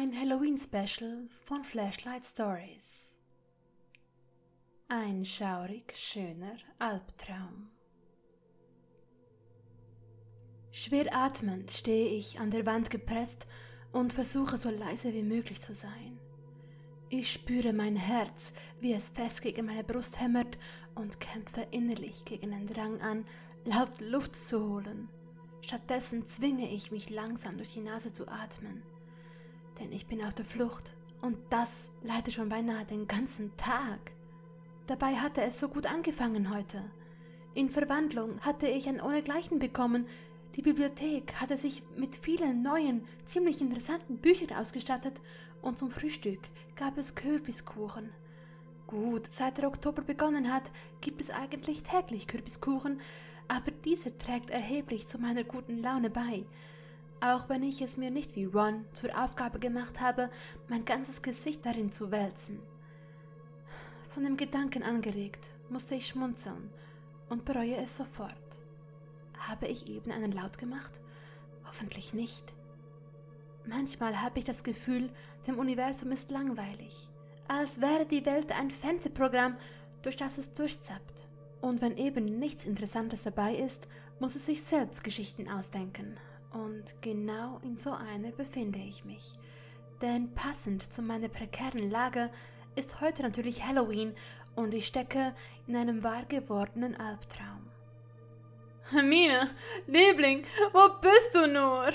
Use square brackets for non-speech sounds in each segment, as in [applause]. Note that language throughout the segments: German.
Ein Halloween-Special von Flashlight Stories. Ein schaurig schöner Albtraum. Schwer atmend stehe ich an der Wand gepresst und versuche so leise wie möglich zu sein. Ich spüre mein Herz, wie es fest gegen meine Brust hämmert und kämpfe innerlich gegen den Drang an, laut Luft zu holen. Stattdessen zwinge ich mich langsam durch die Nase zu atmen denn ich bin auf der Flucht und das leidet schon beinahe den ganzen Tag. Dabei hatte es so gut angefangen heute. In Verwandlung hatte ich ein Ohnegleichen bekommen, die Bibliothek hatte sich mit vielen neuen, ziemlich interessanten Büchern ausgestattet und zum Frühstück gab es Kürbiskuchen. Gut, seit der Oktober begonnen hat, gibt es eigentlich täglich Kürbiskuchen, aber dieser trägt erheblich zu meiner guten Laune bei auch wenn ich es mir nicht wie Ron zur Aufgabe gemacht habe, mein ganzes Gesicht darin zu wälzen. Von dem Gedanken angeregt, musste ich schmunzeln und bereue es sofort. Habe ich eben einen Laut gemacht? Hoffentlich nicht. Manchmal habe ich das Gefühl, dem Universum ist langweilig, als wäre die Welt ein Fernsehprogramm, durch das es durchzappt. Und wenn eben nichts Interessantes dabei ist, muss es sich selbst Geschichten ausdenken, und genau in so einer befinde ich mich. Denn passend zu meiner prekären Lage ist heute natürlich Halloween und ich stecke in einem wahr gewordenen Albtraum. Hermine, Liebling, wo bist du nur?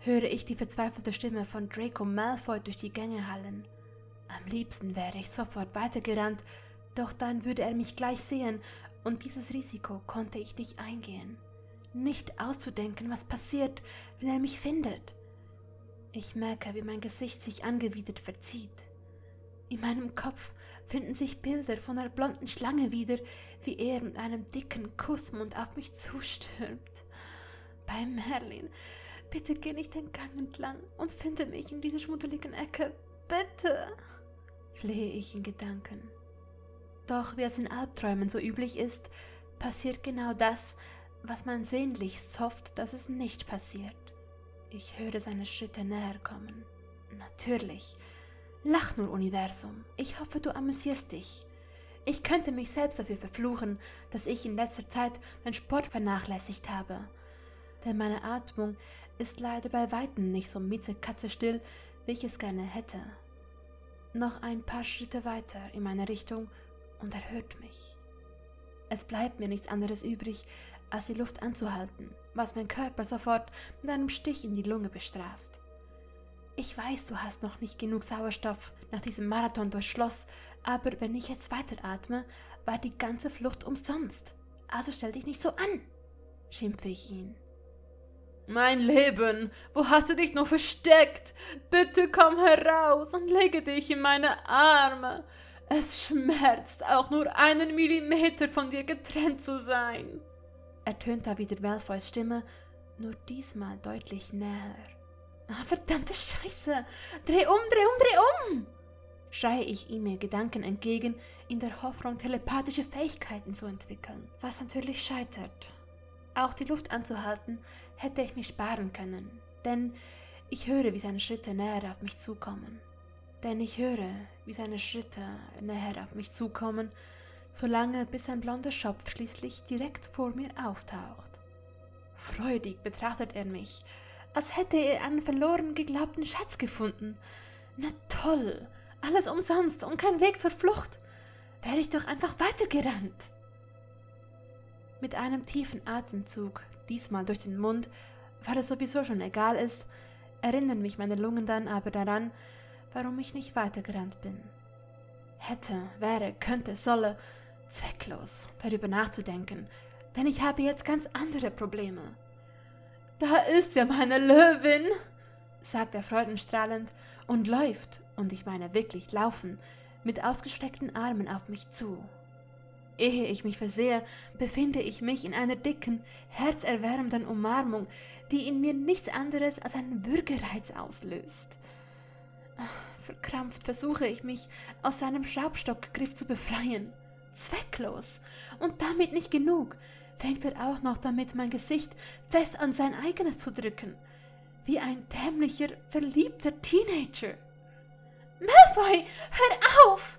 höre ich die verzweifelte Stimme von Draco Malfoy durch die Gänge hallen. Am liebsten wäre ich sofort weitergerannt, doch dann würde er mich gleich sehen, und dieses Risiko konnte ich nicht eingehen nicht auszudenken, was passiert, wenn er mich findet. Ich merke, wie mein Gesicht sich angewidert verzieht. In meinem Kopf finden sich Bilder von einer blonden Schlange wieder, wie er mit einem dicken Kussmund auf mich zustürmt. Bei Merlin, bitte geh nicht den Gang entlang und finde mich in dieser schmuddeligen Ecke. Bitte! flehe ich in Gedanken. Doch wie es in Albträumen so üblich ist, passiert genau das, was man sehnlichst hofft, dass es nicht passiert. Ich höre seine Schritte näher kommen. Natürlich. Lach nur, Universum. Ich hoffe, du amüsierst dich. Ich könnte mich selbst dafür verfluchen, dass ich in letzter Zeit den Sport vernachlässigt habe. Denn meine Atmung ist leider bei weitem nicht so miezekatze wie ich es gerne hätte. Noch ein paar Schritte weiter in meine Richtung und er hört mich. Es bleibt mir nichts anderes übrig, als die Luft anzuhalten, was mein Körper sofort mit einem Stich in die Lunge bestraft. Ich weiß, du hast noch nicht genug Sauerstoff nach diesem Marathon durchs Schloss, aber wenn ich jetzt weiteratme, war die ganze Flucht umsonst. Also stell dich nicht so an, schimpfe ich ihn. Mein Leben, wo hast du dich noch versteckt? Bitte komm heraus und lege dich in meine Arme. Es schmerzt, auch nur einen Millimeter von dir getrennt zu sein ertönt da wieder Malfoys Stimme, nur diesmal deutlich näher. Ah, verdammte Scheiße! Dreh um, dreh um, dreh um! schreie ich ihm mir Gedanken entgegen, in der Hoffnung, telepathische Fähigkeiten zu entwickeln, was natürlich scheitert. Auch die Luft anzuhalten, hätte ich mir sparen können, denn ich höre, wie seine Schritte näher auf mich zukommen. Denn ich höre, wie seine Schritte näher auf mich zukommen solange bis ein blonder Schopf schließlich direkt vor mir auftaucht. Freudig betrachtet er mich, als hätte er einen verloren geglaubten Schatz gefunden. Na toll, alles umsonst und kein Weg zur Flucht. Wäre ich doch einfach weitergerannt. Mit einem tiefen Atemzug, diesmal durch den Mund, weil es sowieso schon egal ist, erinnern mich meine Lungen dann aber daran, warum ich nicht weitergerannt bin. Hätte, wäre, könnte, solle, zwecklos, darüber nachzudenken, denn ich habe jetzt ganz andere Probleme. Da ist ja meine Löwin, sagt er freudenstrahlend und läuft, und ich meine wirklich laufen, mit ausgestreckten Armen auf mich zu. Ehe ich mich versehe, befinde ich mich in einer dicken, herzerwärmenden Umarmung, die in mir nichts anderes als einen Würgereiz auslöst. Verkrampft versuche ich mich aus seinem Schraubstockgriff zu befreien zwecklos. Und damit nicht genug, fängt er auch noch damit, mein Gesicht fest an sein eigenes zu drücken. wie ein dämlicher, verliebter Teenager. Malfoy, hör auf!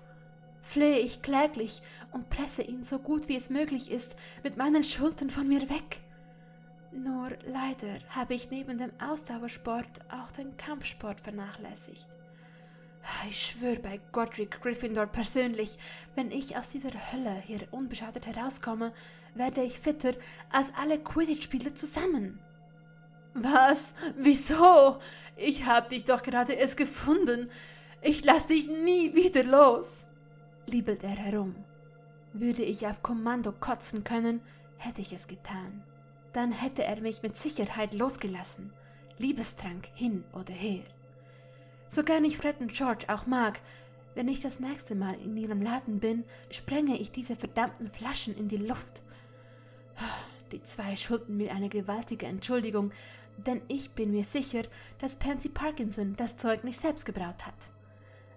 flehe ich kläglich und presse ihn so gut wie es möglich ist mit meinen Schultern von mir weg. Nur leider habe ich neben dem Ausdauersport auch den Kampfsport vernachlässigt. Ich schwöre bei Godric Gryffindor persönlich, wenn ich aus dieser Hölle hier unbeschadet herauskomme, werde ich fitter als alle Quidditch-Spieler zusammen. Was? Wieso? Ich hab dich doch gerade erst gefunden. Ich lass dich nie wieder los, liebelt er herum. Würde ich auf Kommando kotzen können, hätte ich es getan. Dann hätte er mich mit Sicherheit losgelassen. Liebestrank hin oder her. So gern ich Fred und George auch mag, wenn ich das nächste Mal in ihrem Laden bin, sprenge ich diese verdammten Flaschen in die Luft. Die zwei schulden mir eine gewaltige Entschuldigung, denn ich bin mir sicher, dass Pansy Parkinson das Zeug nicht selbst gebraut hat.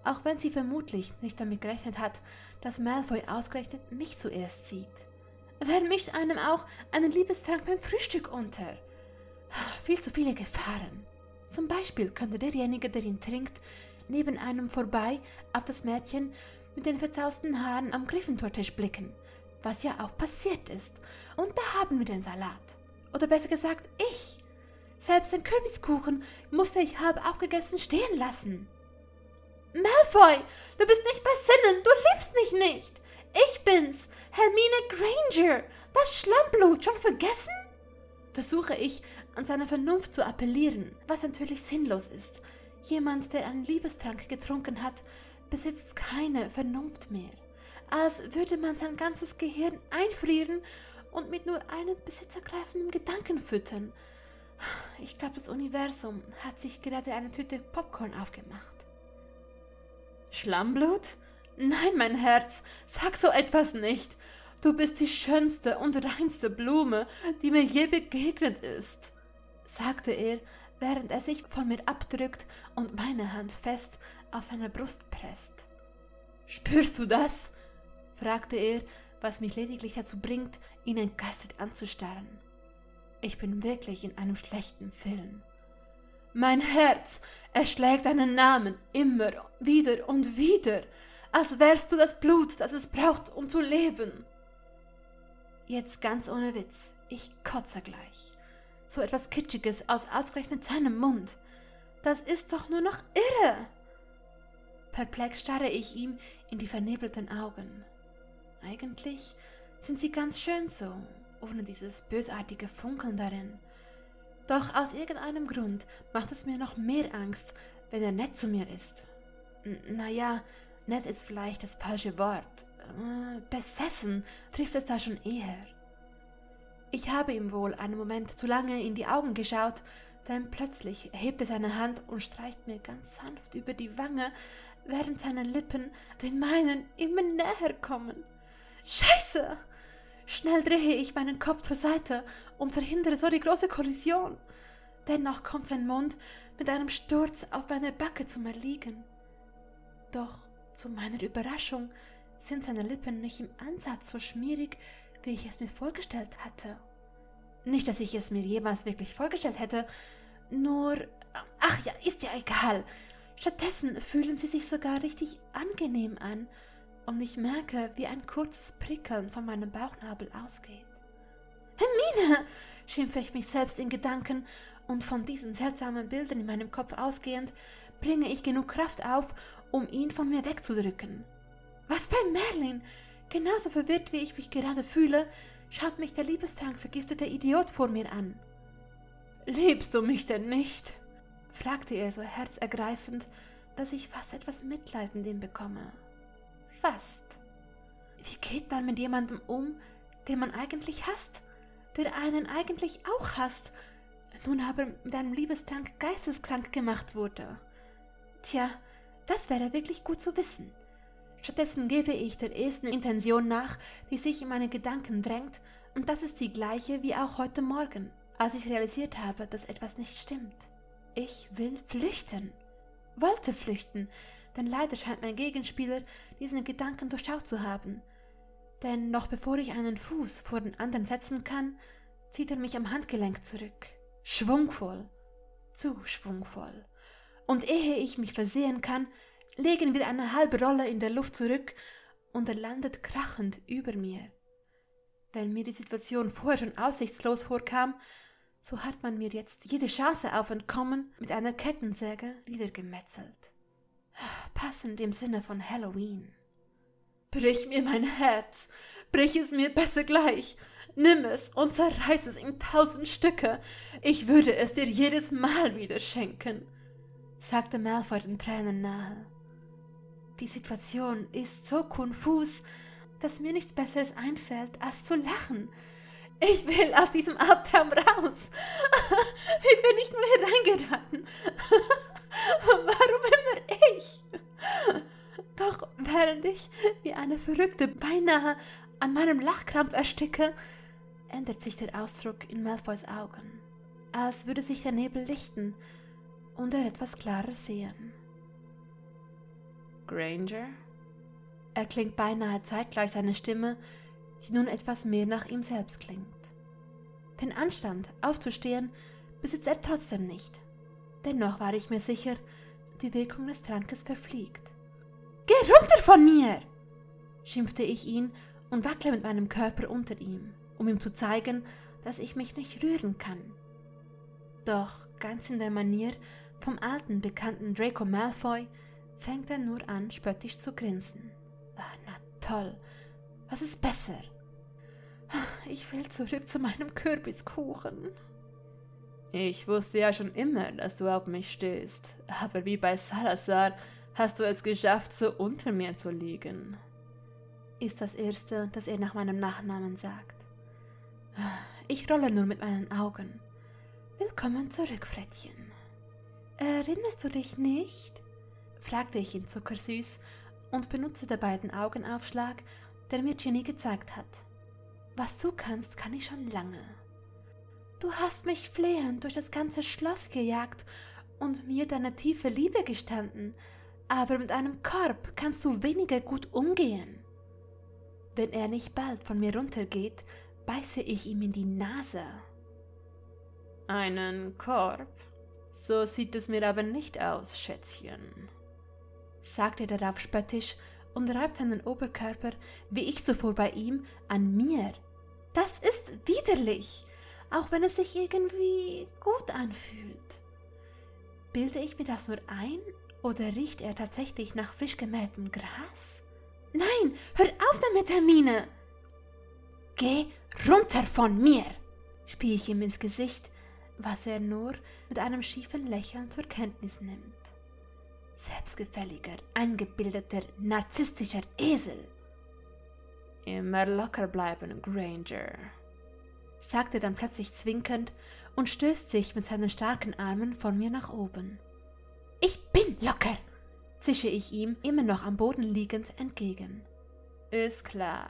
Auch wenn sie vermutlich nicht damit gerechnet hat, dass Malfoy ausgerechnet mich zuerst sieht. Wer mischt einem auch einen Liebestrank beim Frühstück unter? Viel zu viele Gefahren. Zum Beispiel könnte derjenige, der ihn trinkt, neben einem vorbei auf das Mädchen mit den verzausten Haaren am Gryffindor-Tisch blicken, was ja auch passiert ist. Und da haben wir den Salat. Oder besser gesagt, ich. Selbst den Kürbiskuchen musste ich halb aufgegessen stehen lassen. Malfoy, du bist nicht bei Sinnen, du liebst mich nicht. Ich bin's, Hermine Granger, das Schlammblut, schon vergessen? Versuche ich, an seine Vernunft zu appellieren, was natürlich sinnlos ist. Jemand, der einen Liebestrank getrunken hat, besitzt keine Vernunft mehr. Als würde man sein ganzes Gehirn einfrieren und mit nur einem besitzergreifenden Gedanken füttern. Ich glaube, das Universum hat sich gerade eine Tüte Popcorn aufgemacht. Schlammblut? Nein, mein Herz, sag so etwas nicht. Du bist die schönste und reinste Blume, die mir je begegnet ist, sagte er, während er sich von mir abdrückt und meine Hand fest auf seine Brust presst. Spürst du das? fragte er, was mich lediglich dazu bringt, ihn entgeistert anzustarren. Ich bin wirklich in einem schlechten Film. Mein Herz, es schlägt deinen Namen immer wieder und wieder, als wärst du das Blut, das es braucht, um zu leben. Jetzt ganz ohne Witz, ich kotze gleich. So etwas Kitschiges aus ausgerechnet seinem Mund. Das ist doch nur noch irre. Perplex starre ich ihm in die vernebelten Augen. Eigentlich sind sie ganz schön so, ohne dieses bösartige Funkeln darin. Doch aus irgendeinem Grund macht es mir noch mehr Angst, wenn er nett zu mir ist. N naja, nett ist vielleicht das falsche Wort. Äh, besessen trifft es da schon eher. Ich habe ihm wohl einen Moment zu lange in die Augen geschaut, denn plötzlich hebt er seine Hand und streicht mir ganz sanft über die Wange, während seine Lippen den meinen immer näher kommen. Scheiße! Schnell drehe ich meinen Kopf zur Seite und verhindere so die große Kollision. Dennoch kommt sein Mund mit einem Sturz auf meine Backe zum Erliegen. Doch zu meiner Überraschung sind seine Lippen nicht im Ansatz so schmierig, wie ich es mir vorgestellt hatte. Nicht, dass ich es mir jemals wirklich vorgestellt hätte, nur. Ach ja, ist ja egal. Stattdessen fühlen sie sich sogar richtig angenehm an und ich merke, wie ein kurzes Prickeln von meinem Bauchnabel ausgeht. Hermine! schimpfe ich mich selbst in Gedanken, und von diesen seltsamen Bildern in meinem Kopf ausgehend, bringe ich genug Kraft auf, um ihn von mir wegzudrücken. Was bei Merlin? Genauso verwirrt wie ich mich gerade fühle, schaut mich der Liebestrank vergiftete Idiot vor mir an. Liebst du mich denn nicht? fragte er so herzergreifend, dass ich fast etwas Mitleid mit ihm bekomme. Fast. Wie geht man mit jemandem um, den man eigentlich hasst, der einen eigentlich auch hasst, nun aber mit einem Liebestrank geisteskrank gemacht wurde? Tja, das wäre wirklich gut zu wissen. Stattdessen gebe ich der ersten Intention nach, die sich in meine Gedanken drängt, und das ist die gleiche wie auch heute Morgen, als ich realisiert habe, dass etwas nicht stimmt. Ich will flüchten. Wollte flüchten, denn leider scheint mein Gegenspieler diesen Gedanken durchschaut zu haben. Denn noch bevor ich einen Fuß vor den anderen setzen kann, zieht er mich am Handgelenk zurück. Schwungvoll. zu schwungvoll. Und ehe ich mich versehen kann, legen wir eine halbe Rolle in der Luft zurück und er landet krachend über mir. Wenn mir die Situation vorher schon aussichtslos vorkam, so hat man mir jetzt jede Chance auf Entkommen mit einer Kettensäge niedergemetzelt. Passend im Sinne von Halloween. Brich mir mein Herz, brich es mir besser gleich, nimm es und zerreiß es in tausend Stücke, ich würde es dir jedes Mal wieder schenken, sagte Malfoy den Tränen nahe. Die Situation ist so konfus, dass mir nichts Besseres einfällt, als zu lachen. Ich will aus diesem Albtraum raus. [laughs] Wie bin ich nur reingeraten? [laughs] Warum immer ich? Doch während ich wie eine Verrückte beinahe an meinem Lachkrampf ersticke, ändert sich der Ausdruck in Malfoys Augen, als würde sich der Nebel lichten und er etwas klarer sehen. Granger? Er klingt beinahe zeitgleich seine Stimme, die nun etwas mehr nach ihm selbst klingt. Den Anstand, aufzustehen, besitzt er trotzdem nicht. Dennoch war ich mir sicher, die Wirkung des Trankes verfliegt. Geh runter von mir! schimpfte ich ihn und wackle mit meinem Körper unter ihm, um ihm zu zeigen, dass ich mich nicht rühren kann. Doch ganz in der Manier vom alten bekannten Draco Malfoy fängt er nur an, spöttisch zu grinsen. Ah, na toll, was ist besser? Ich will zurück zu meinem Kürbiskuchen. Ich wusste ja schon immer, dass du auf mich stehst, aber wie bei Salazar hast du es geschafft, so unter mir zu liegen. Ist das Erste, das er nach meinem Nachnamen sagt. Ich rolle nur mit meinen Augen. Willkommen zurück, Frettchen. Erinnerst du dich nicht? Fragte ich ihn zuckersüß und benutzte dabei den Augenaufschlag, der mir Ginny gezeigt hat. Was du kannst, kann ich schon lange. Du hast mich flehend durch das ganze Schloss gejagt und mir deine tiefe Liebe gestanden, aber mit einem Korb kannst du weniger gut umgehen. Wenn er nicht bald von mir runtergeht, beiße ich ihm in die Nase. Einen Korb? So sieht es mir aber nicht aus, Schätzchen, sagte er darauf spöttisch und reibt seinen Oberkörper, wie ich zuvor bei ihm, an mir. Das ist widerlich auch wenn es sich irgendwie gut anfühlt. Bilde ich mir das nur ein oder riecht er tatsächlich nach frisch gemähtem Gras? Nein, hör auf damit, Hermine! Geh runter von mir! spie ich ihm ins Gesicht, was er nur mit einem schiefen Lächeln zur Kenntnis nimmt. Selbstgefälliger, eingebildeter, narzisstischer Esel. Immer locker bleiben, Granger, sagt er dann plötzlich zwinkernd und stößt sich mit seinen starken Armen von mir nach oben. Ich bin locker, zische ich ihm, immer noch am Boden liegend, entgegen. Ist klar,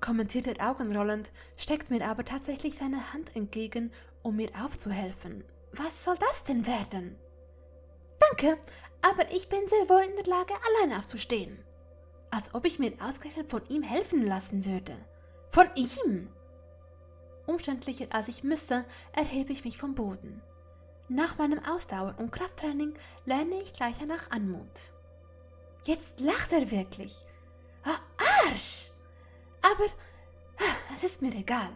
kommentiert er augenrollend, steckt mir aber tatsächlich seine Hand entgegen, um mir aufzuhelfen. Was soll das denn werden? Danke, aber ich bin sehr wohl in der Lage, allein aufzustehen. Als ob ich mir ausgerechnet von ihm helfen lassen würde. Von ihm! Umständlicher als ich müsste, erhebe ich mich vom Boden. Nach meinem Ausdauer- und Krafttraining lerne ich gleicher nach Anmut. Jetzt lacht er wirklich. Ah, Arsch! Aber ah, es ist mir egal.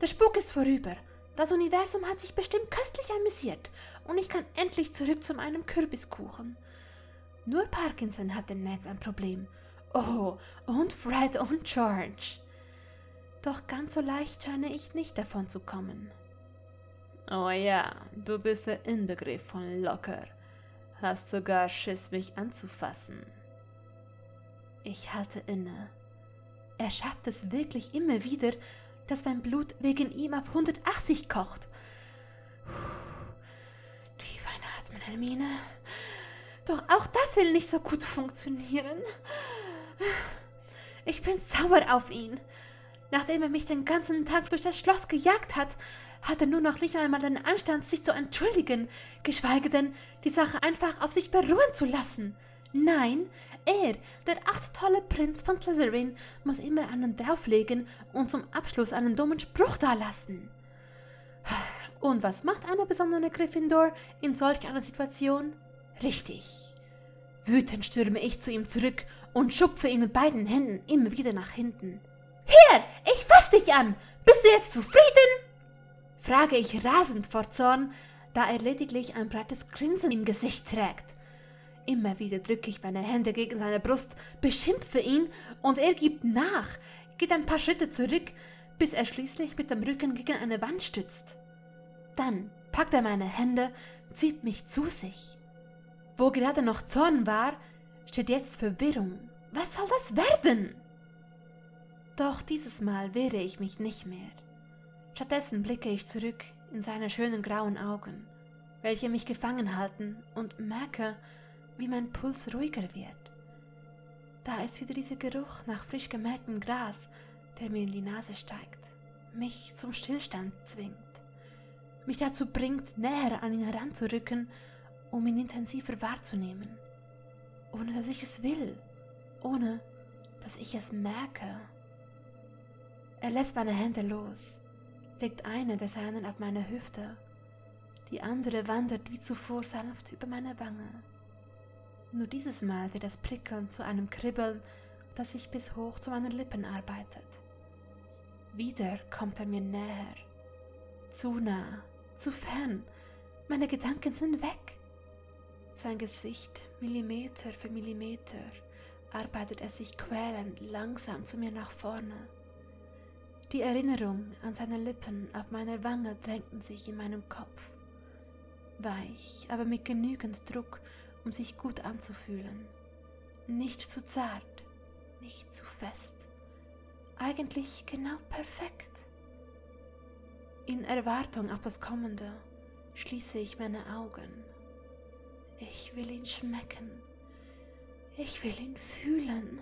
Der Spuk ist vorüber. Das Universum hat sich bestimmt köstlich amüsiert und ich kann endlich zurück zu meinem Kürbiskuchen. Nur Parkinson hat demnächst ein Problem. Oh, und Fred und George. Doch ganz so leicht scheine ich nicht davon zu kommen. Oh ja, du bist der Inbegriff von locker. Hast sogar Schiss, mich anzufassen. Ich halte inne. Er schafft es wirklich immer wieder, dass mein Blut wegen ihm auf 180 kocht. Hermine. Doch auch das will nicht so gut funktionieren. Ich bin sauer auf ihn. Nachdem er mich den ganzen Tag durch das Schloss gejagt hat, hat er nur noch nicht einmal den Anstand, sich zu entschuldigen, geschweige denn, die Sache einfach auf sich beruhen zu lassen. Nein, er, der ach so tolle Prinz von Slytherin, muss immer einen drauflegen und zum Abschluss einen dummen Spruch dalassen. Und was macht eine besondere Gryffindor in solch einer Situation? Richtig. Wütend stürme ich zu ihm zurück und schupfe ihn mit beiden Händen immer wieder nach hinten. Hier, ich fass dich an! Bist du jetzt zufrieden? frage ich rasend vor Zorn, da er lediglich ein breites Grinsen im Gesicht trägt. Immer wieder drücke ich meine Hände gegen seine Brust, beschimpfe ihn und er gibt nach, geht ein paar Schritte zurück, bis er schließlich mit dem Rücken gegen eine Wand stützt. Dann packt er meine Hände, zieht mich zu sich. Wo gerade noch Zorn war, steht jetzt Verwirrung. Was soll das werden? Doch dieses Mal wehre ich mich nicht mehr. Stattdessen blicke ich zurück in seine schönen grauen Augen, welche mich gefangen halten, und merke, wie mein Puls ruhiger wird. Da ist wieder dieser Geruch nach frisch gemähtem Gras, der mir in die Nase steigt, mich zum Stillstand zwingt, mich dazu bringt, näher an ihn heranzurücken, um ihn intensiver wahrzunehmen, ohne dass ich es will, ohne dass ich es merke. Er lässt meine Hände los, legt eine der seinen auf meine Hüfte, die andere wandert wie zuvor sanft über meine Wange. Nur dieses Mal wird das Prickeln zu einem Kribbeln, das sich bis hoch zu meinen Lippen arbeitet. Wieder kommt er mir näher. Zu nah, zu fern. Meine Gedanken sind weg. Sein Gesicht, Millimeter für Millimeter, arbeitet er sich quälend langsam zu mir nach vorne. Die Erinnerung an seine Lippen auf meine Wange drängten sich in meinem Kopf. Weich, aber mit genügend Druck, um sich gut anzufühlen. Nicht zu zart, nicht zu fest. Eigentlich genau perfekt. In Erwartung auf das Kommende schließe ich meine Augen. Ich will ihn schmecken. Ich will ihn fühlen.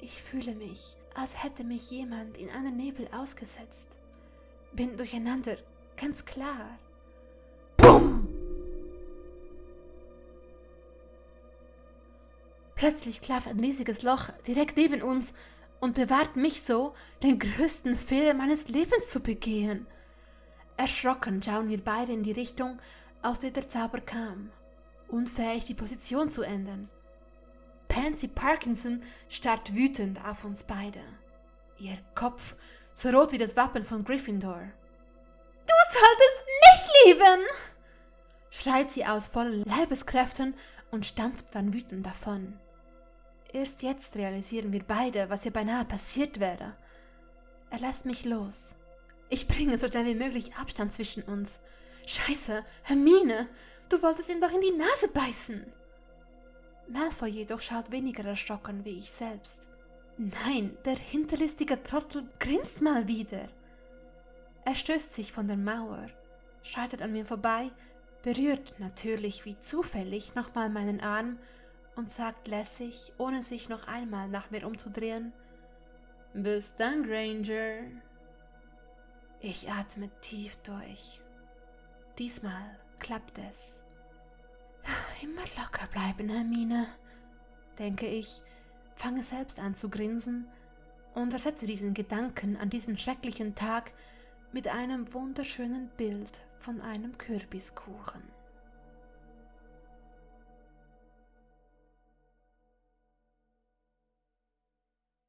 Ich fühle mich, als hätte mich jemand in einen Nebel ausgesetzt. Bin durcheinander, ganz klar. Bumm! Plötzlich klafft ein riesiges Loch direkt neben uns und bewahrt mich so, den größten Fehler meines Lebens zu begehen. Erschrocken schauen wir beide in die Richtung, aus der der Zauber kam, unfähig die Position zu ändern. Pansy Parkinson starrt wütend auf uns beide. Ihr Kopf so rot wie das Wappen von Gryffindor. Du solltest mich lieben! schreit sie aus vollen Leibeskräften und stampft dann wütend davon. Erst jetzt realisieren wir beide, was hier beinahe passiert wäre. Er lässt mich los. Ich bringe so schnell wie möglich Abstand zwischen uns. Scheiße, Hermine, du wolltest ihm doch in die Nase beißen. Malfoy jedoch schaut weniger erschrocken wie ich selbst. Nein, der hinterlistige Trottel grinst mal wieder. Er stößt sich von der Mauer, schreitet an mir vorbei, berührt natürlich wie zufällig nochmal meinen Arm und sagt lässig, ohne sich noch einmal nach mir umzudrehen, Bis dann, Granger. Ich atme tief durch. Diesmal klappt es. [sighs] Immer locker bleiben, Hermine, denke ich, fange selbst an zu grinsen und ersetze diesen Gedanken an diesen schrecklichen Tag mit einem wunderschönen Bild von einem Kürbiskuchen.